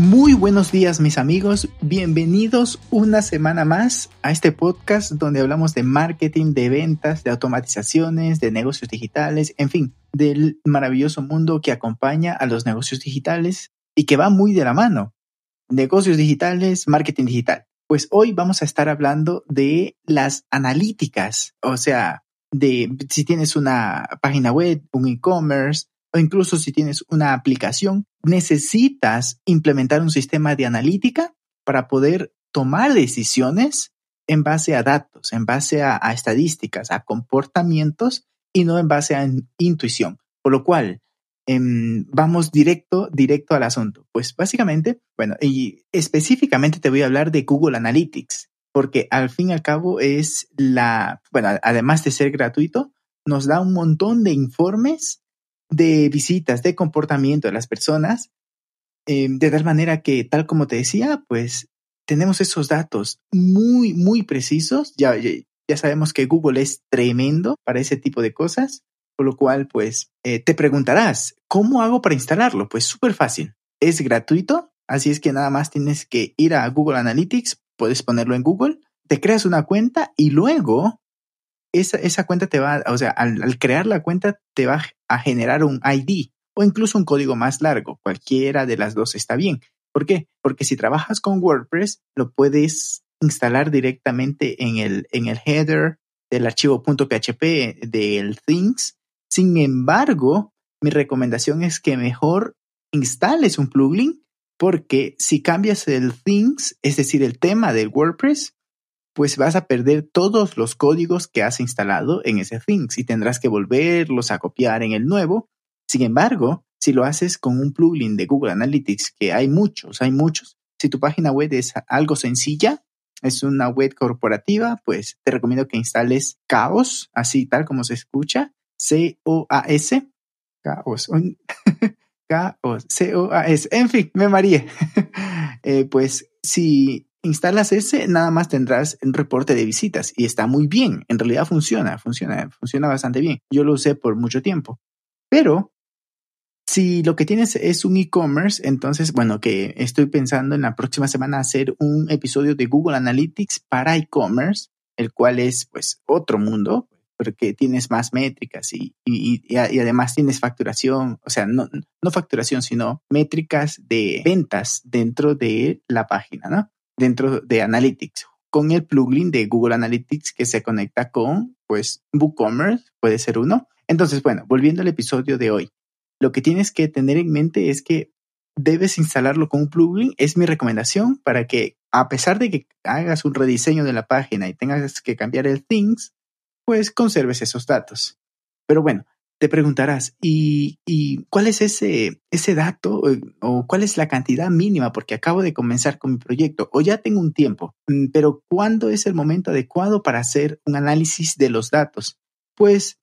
Muy buenos días mis amigos, bienvenidos una semana más a este podcast donde hablamos de marketing, de ventas, de automatizaciones, de negocios digitales, en fin, del maravilloso mundo que acompaña a los negocios digitales y que va muy de la mano. Negocios digitales, marketing digital. Pues hoy vamos a estar hablando de las analíticas, o sea, de si tienes una página web, un e-commerce, o incluso si tienes una aplicación, necesitas implementar un sistema de analítica para poder tomar decisiones en base a datos, en base a, estadísticas, a comportamientos y no en base a intuición. Por lo cual, em, vamos directo, directo al asunto. Pues básicamente, bueno, y específicamente te voy a hablar de Google Analytics, porque al fin y al cabo es la, bueno, además de ser gratuito, nos da un montón de informes de visitas, de comportamiento de las personas, eh, de tal manera que, tal como te decía, pues tenemos esos datos muy, muy precisos. Ya, ya, sabemos que Google es tremendo para ese tipo de cosas, por lo cual, pues, eh, te preguntarás, ¿cómo hago para instalarlo? Pues súper fácil. Es gratuito, así es que nada más tienes que ir a Google Analytics, puedes ponerlo en Google, te creas una cuenta y luego esa, esa cuenta te va, o sea, al, crear la cuenta te va a generar un ID o incluso un código más largo. Cualquiera de las dos está bien. ¿Por qué? Porque si trabajas con WordPress, lo puedes instalar directamente en el, en el header del archivo .php del things. Sin embargo, mi recomendación es que mejor instales un plugin porque si cambias el things, es decir, el tema del WordPress, pues vas a perder todos los códigos que has instalado en ese Things y tendrás que volverlos a copiar en el nuevo. Sin embargo, si lo haces con un plugin de Google Analytics, que hay muchos, hay muchos, si tu página web es algo sencilla, es una web corporativa, pues te recomiendo que instales Chaos, así tal como se escucha, C-O-A-S, Chaos, Chaos, C-O-A-S, en fin, me mareé. Eh, pues si instalas ese, nada más tendrás un reporte de visitas y está muy bien. En realidad funciona, funciona, funciona bastante bien. Yo lo usé por mucho tiempo. Pero si lo que tienes es un e-commerce, entonces, bueno, que estoy pensando en la próxima semana hacer un episodio de Google Analytics para e-commerce, el cual es pues otro mundo, porque tienes más métricas y, y, y, además tienes facturación, o sea, no, no facturación, sino métricas de ventas dentro de la página, ¿no? Dentro de Analytics con el plugin de Google Analytics que se conecta con, pues, WooCommerce, puede ser uno. Entonces, bueno, volviendo al episodio de hoy, lo que tienes que tener en mente es que debes instalarlo con un plugin, es mi recomendación para que, a pesar de que hagas un rediseño de la página y tengas que cambiar el things, pues conserves esos datos. Pero bueno, te preguntarás, ¿y, cuál es ese, ese dato o, cuál es la cantidad mínima? Porque acabo de comenzar con mi proyecto o ya tengo un tiempo, mm, pero ¿cuándo es el momento adecuado para hacer un análisis de los datos? Pues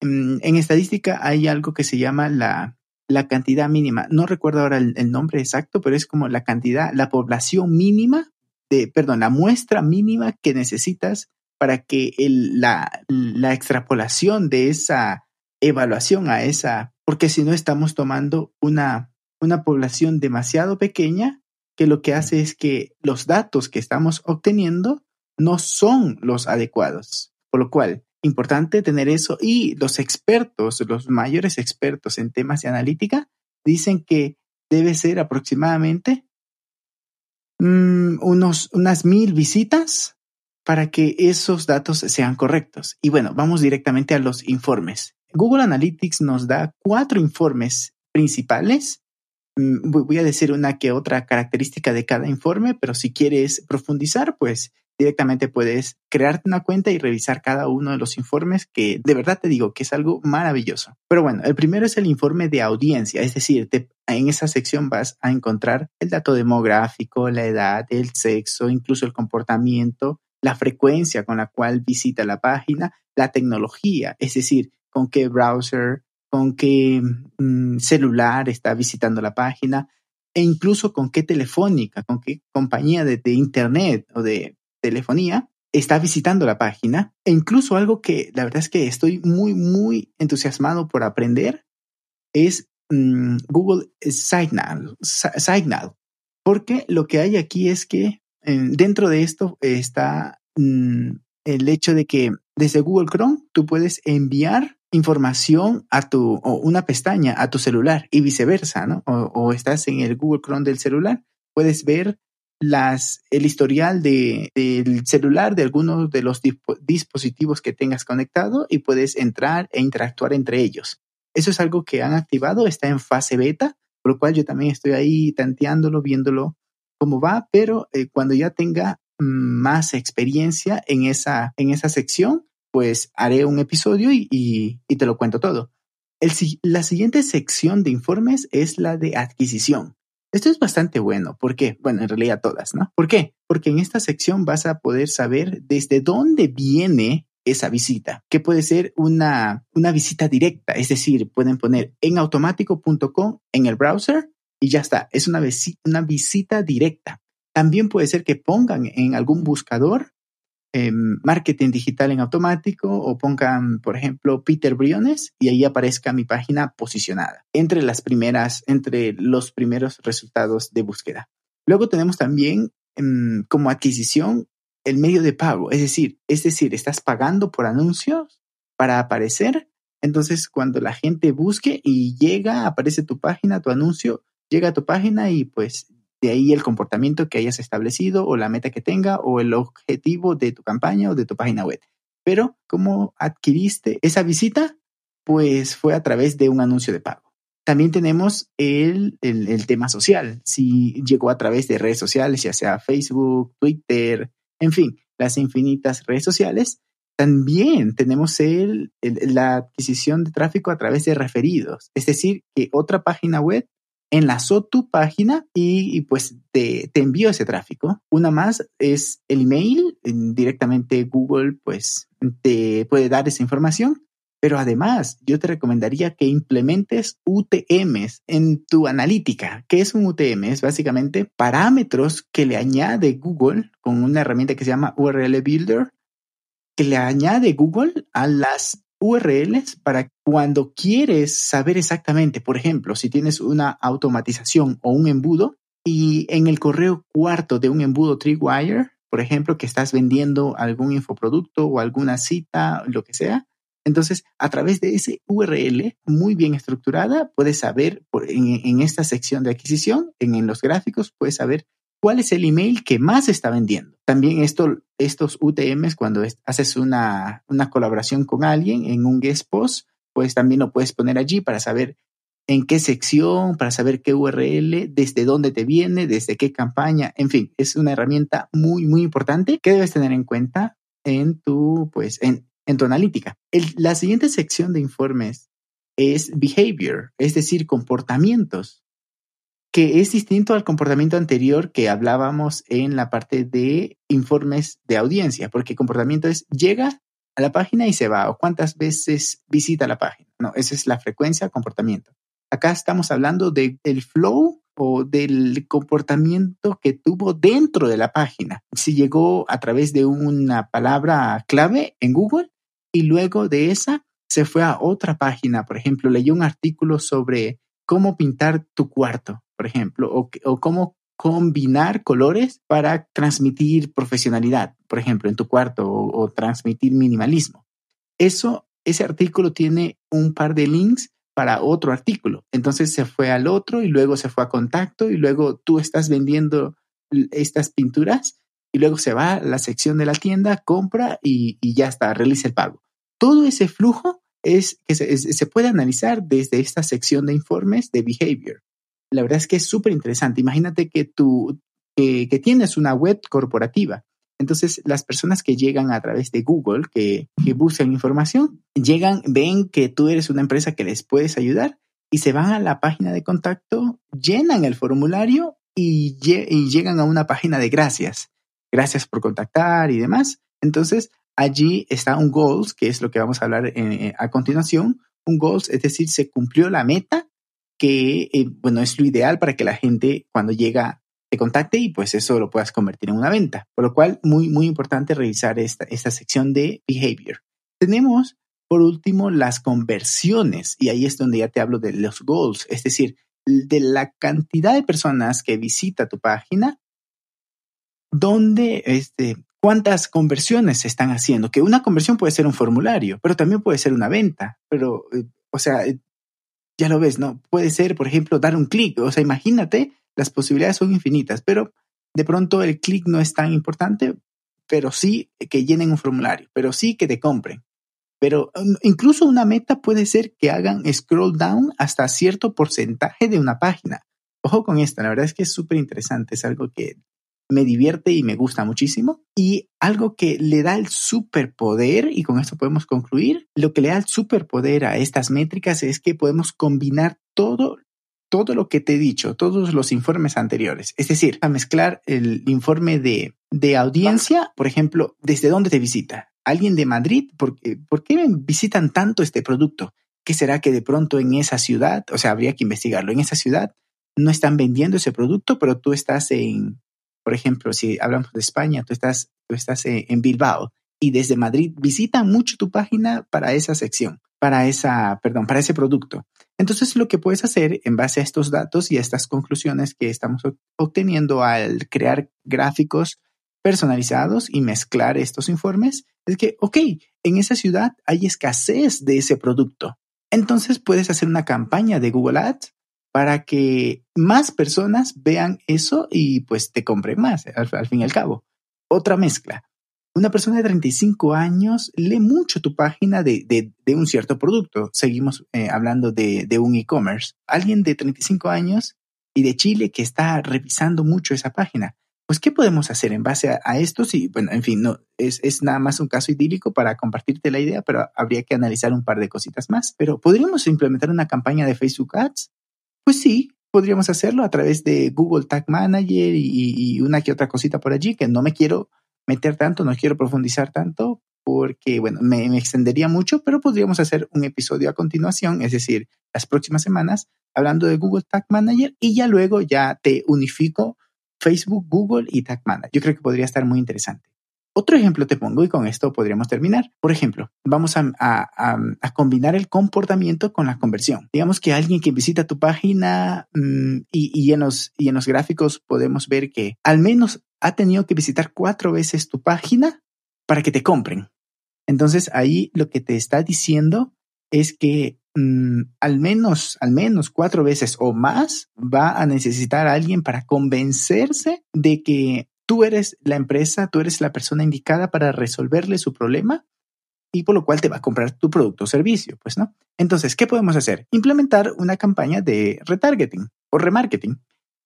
mm, en estadística hay algo que se llama la, la cantidad mínima. No recuerdo ahora el, nombre exacto, pero es como la cantidad, la población mínima, de, perdón, la muestra mínima que necesitas para que el, la, la extrapolación de esa evaluación a esa, porque si no estamos tomando una, una población demasiado pequeña que lo que hace es que los datos que estamos obteniendo no son los adecuados. Por lo cual, importante tener eso y los expertos, los mayores expertos en temas de analítica, dicen que debe ser aproximadamente mm, unos, unas mil visitas para que esos datos sean correctos. Y bueno, vamos directamente a los informes. Google Analytics nos da cuatro informes principales. Mm, voy a decir una que otra característica de cada informe, pero si quieres profundizar, pues directamente puedes crearte una cuenta y revisar cada uno de los informes que de verdad te digo que es algo maravilloso. Pero bueno, el primero es el informe de audiencia, es decir, en esa sección vas a encontrar el dato demográfico, la edad, el sexo, incluso el comportamiento la frecuencia con la cual visita la página, la tecnología, es decir, con qué browser, con qué mm, celular está visitando la página e incluso con qué telefónica, con qué compañía de, internet o de telefonía está visitando la página. E incluso algo que la verdad es que estoy muy, muy entusiasmado por aprender es mm, Google Signal, Signal. Porque lo que hay aquí es que dentro de esto está mm, el hecho de que desde Google Chrome tú puedes enviar información a tu, o una pestaña a tu celular y viceversa, ¿no? O, estás en el Google Chrome del celular, puedes ver las, el historial de, del celular de algunos de los dispositivos que tengas conectado y puedes entrar e interactuar entre ellos. Eso es algo que han activado, está en fase beta, por lo cual yo también estoy ahí tanteándolo, viéndolo cómo va, pero eh, cuando ya tenga más experiencia en esa, en esa sección, pues haré un episodio y, te lo cuento todo. El, la siguiente sección de informes es la de adquisición. Esto es bastante bueno. ¿Por qué? Bueno, en realidad todas, ¿no? ¿Por qué? Porque en esta sección vas a poder saber desde dónde viene esa visita, que puede ser una, una visita directa, es decir, pueden poner en automático.com en el browser y ya está, es una, una visita directa. También puede ser que pongan en algún buscador Em, marketing digital en automático o pongan, por ejemplo, Peter Briones y ahí aparezca mi página posicionada entre las primeras, entre los primeros resultados de búsqueda. Luego tenemos también em, como adquisición el medio de pago, es decir, es decir, estás pagando por anuncios para aparecer. Entonces, cuando la gente busque y llega, aparece tu página, tu anuncio, llega a tu página y pues de ahí el comportamiento que hayas establecido o la meta que tenga o el objetivo de tu campaña o de tu página web. Pero, ¿cómo adquiriste esa visita? Pues fue a través de un anuncio de pago. También tenemos el, el, tema social. Si llegó a través de redes sociales, ya sea Facebook, Twitter, en fin, las infinitas redes sociales. También tenemos el, la adquisición de tráfico a través de referidos. Es decir, que otra página web enlazó tu página y, pues te, te, envió ese tráfico. Una más es el email, directamente Google pues te puede dar esa información. Pero además, yo te recomendaría que implementes UTMs en tu analítica. ¿Qué es un UTM? Es básicamente parámetros que le añade Google con una herramienta que se llama URL Builder, que le añade Google a las URLs para cuando quieres saber exactamente, por ejemplo, si tienes una automatización o un embudo y en el correo cuarto de un embudo Tripwire, por ejemplo, que estás vendiendo algún infoproducto o alguna cita, lo que sea, entonces, a través de ese URL muy bien estructurada, puedes saber en, esta sección de adquisición, en, los gráficos, puedes saber cuál es el email que más está vendiendo. También esto, estos UTMs, cuando haces una, una colaboración con alguien en un guest post, pues también lo puedes poner allí para saber en qué sección, para saber qué URL, desde dónde te viene, desde qué campaña, en fin, es una herramienta muy, muy importante que debes tener en cuenta en tu, pues, en, en tu analítica. la siguiente sección de informes es behavior, es decir, comportamientos que es distinto al comportamiento anterior que hablábamos en la parte de informes de audiencia, porque comportamiento es llega a la página y se va, o cuántas veces visita la página. No, esa es la frecuencia, comportamiento. Acá estamos hablando del flow o del comportamiento que tuvo dentro de la página. Si llegó a través de una palabra clave en Google y luego de esa se fue a otra página, por ejemplo, leyó un artículo sobre cómo pintar tu cuarto por ejemplo, o, cómo combinar colores para transmitir profesionalidad, por ejemplo, en tu cuarto o, transmitir minimalismo. Eso, ese artículo tiene un par de links para otro artículo. Entonces se fue al otro y luego se fue a contacto y luego tú estás vendiendo estas pinturas y luego se va a la sección de la tienda, compra y, ya está, realiza el pago. Todo ese flujo es que se, se puede analizar desde esta sección de informes de behavior la verdad es que es súper interesante. Imagínate que tú, que tienes una web corporativa. Entonces, las personas que llegan a través de Google, que, que buscan información, llegan, ven que tú eres una empresa que les puedes ayudar y se van a la página de contacto, llenan el formulario y, y llegan a una página de gracias. gracias por contactar y demás. Entonces, allí está un goals, que es lo que vamos a hablar a continuación. Un goals, es decir, se cumplió la meta que, eh, bueno, es lo ideal para que la gente cuando llega te contacte y pues eso lo puedas convertir en una venta. Por lo cual, muy, muy importante revisar esta, esta sección de behavior. Tenemos, por último, las conversiones y ahí es donde ya te hablo de los goals, es decir, de la cantidad de personas que visita tu página, donde, este, cuántas conversiones se están haciendo, que una conversión puede ser un formulario, pero también puede ser una venta, pero, eh, o sea, ya lo ves, ¿no? Puede ser, por ejemplo, dar un clic. O sea, imagínate, las posibilidades son infinitas, pero de pronto el clic no es tan importante, pero sí que llenen un formulario, pero sí que te compren. Pero um, incluso una meta puede ser que hagan scroll down hasta cierto porcentaje de una página. Ojo con esto, la verdad es que es súper interesante, es algo que me divierte y me gusta muchísimo. Y algo que le da el superpoder, y con esto podemos concluir, lo que le da el superpoder a estas métricas es que podemos combinar todo todo lo que te he dicho, todos los informes anteriores. Es decir, a mezclar el informe de, de audiencia, por ejemplo, desde dónde te visita. Alguien de Madrid, ¿por, ¿por qué visitan tanto este producto? ¿Qué será que de pronto en esa ciudad, o sea, habría que investigarlo, en esa ciudad no están vendiendo ese producto, pero tú estás en, por ejemplo, si hablamos de España, tú estás, tú estás en Bilbao y desde Madrid visitan mucho tu página para esa sección, para esa, perdón, para ese producto. Entonces, lo que puedes hacer en base a estos datos y a estas conclusiones que estamos obteniendo al crear gráficos personalizados y mezclar estos informes es que, ok, en esa ciudad hay escasez de ese producto. Entonces puedes hacer una campaña de Google Ads para que más personas vean eso y pues te compren más, al, fin y al cabo. Otra mezcla. Una persona de 35 años lee mucho tu página de, de, un cierto producto. Seguimos eh, hablando de, de un e-commerce. Alguien de 35 años y de Chile que está revisando mucho esa página. Pues, ¿qué podemos hacer en base a, esto? Sí, bueno, en fin, no, es, es, nada más un caso idílico para compartirte la idea, pero habría que analizar un par de cositas más. Pero podríamos implementar una campaña de Facebook Ads pues sí, podríamos hacerlo a través de Google Tag Manager y, una que otra cosita por allí, que no me quiero meter tanto, no quiero profundizar tanto, porque, bueno, me, extendería mucho, pero podríamos hacer un episodio a continuación, es decir, las próximas semanas, hablando de Google Tag Manager y ya luego ya te unifico Facebook, Google y Tag Manager. Yo creo que podría estar muy interesante. Otro ejemplo te pongo y con esto podríamos terminar. Por ejemplo, vamos a, combinar el comportamiento con la conversión. Digamos que alguien que visita tu página mm, y, en los, gráficos podemos ver que al menos ha tenido que visitar cuatro veces tu página para que te compren. Entonces ahí lo que te está diciendo es que mm, al menos, al menos cuatro veces o más va a necesitar alguien para convencerse de que tú eres la empresa, tú eres la persona indicada para resolverle su problema y por lo cual te va a comprar tu producto o servicio, pues no. Entonces, ¿qué podemos hacer? Implementar una campaña de retargeting o remarketing,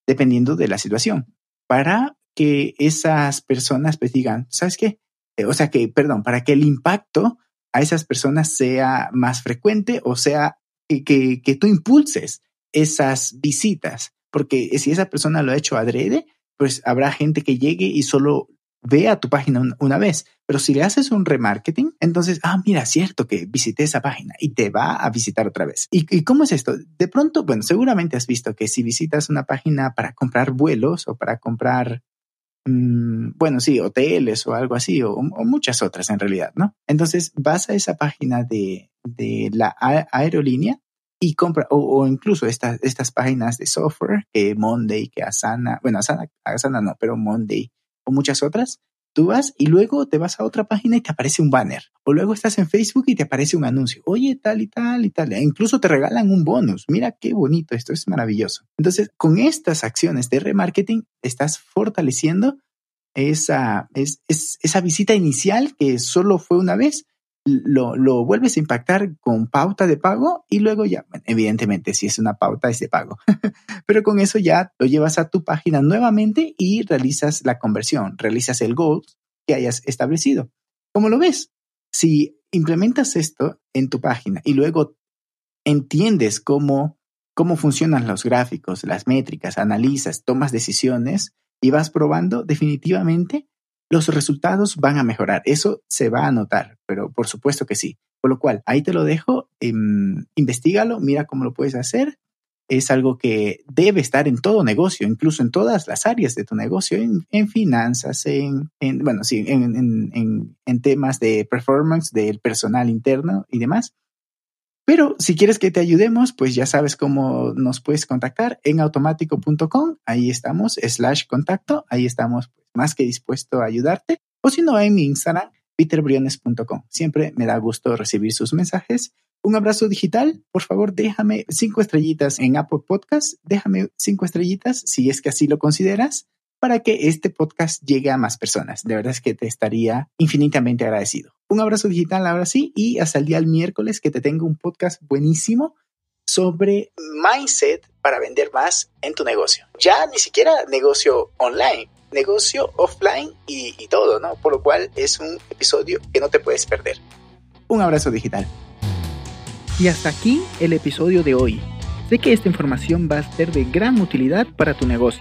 dependiendo de la situación, para que esas personas pues digan, ¿sabes qué? Eh, o sea que, perdón, para que el impacto a esas personas sea más frecuente o sea que, que, que tú impulses esas visitas, porque si esa persona lo ha hecho adrede, pues habrá gente que llegue y solo vea tu página una, vez. Pero si le haces un remarketing, entonces, ah, mira, cierto que visité esa página y te va a visitar otra vez. ¿Y, cómo es esto? De pronto, bueno, seguramente has visto que si visitas una página para comprar vuelos o para comprar, mm, bueno, sí, hoteles o algo así, o, muchas otras en realidad, ¿no? Entonces vas a esa página de, de la aerolínea y compra, o, incluso estas, estas páginas de software, que Monday, que Asana, bueno, Asana, Asana no, pero Monday o muchas otras, tú vas y luego te vas a otra página y te aparece un banner. O luego estás en Facebook y te aparece un anuncio. Oye, tal y tal y tal. E incluso te regalan un bonus. Mira qué bonito, esto es maravilloso. Entonces, con estas acciones de remarketing, estás fortaleciendo esa, es, esa visita inicial que solo fue una vez lo, vuelves a impactar con pauta de pago y luego ya, evidentemente, si es una pauta es de pago, pero con eso ya lo llevas a tu página nuevamente y realizas la conversión, realizas el goal que hayas establecido. ¿Cómo lo ves? Si implementas esto en tu página y luego entiendes cómo, cómo funcionan los gráficos, las métricas, analizas, tomas decisiones y vas probando, definitivamente los resultados van a mejorar. Eso se va a notar, pero por supuesto que sí. Por lo cual, ahí te lo dejo, eh, investigalo, mira cómo lo puedes hacer. Es algo que debe estar en todo negocio, incluso en todas las áreas de tu negocio, en, finanzas, en, bueno, sí, en, en temas de performance del personal interno y demás. Pero si quieres que te ayudemos, pues ya sabes cómo nos puedes contactar en automático.com. Ahí estamos, slash contacto. Ahí estamos pues, más que dispuesto a ayudarte. O si no, en mi Instagram, peterbriones.com. Siempre me da gusto recibir sus mensajes. Un abrazo digital. Por favor, déjame cinco estrellitas en Apple Podcast. Déjame cinco estrellitas si es que así lo consideras para que este podcast llegue a más personas. De verdad es que te estaría infinitamente agradecido. Un abrazo digital ahora sí y hasta el día del miércoles que te tengo un podcast buenísimo sobre mindset para vender más en tu negocio. Ya ni siquiera negocio online, negocio offline y, y todo, ¿no? Por lo cual es un episodio que no te puedes perder. Un abrazo digital. Y hasta aquí el episodio de hoy. Sé que esta información va a ser de gran utilidad para tu negocio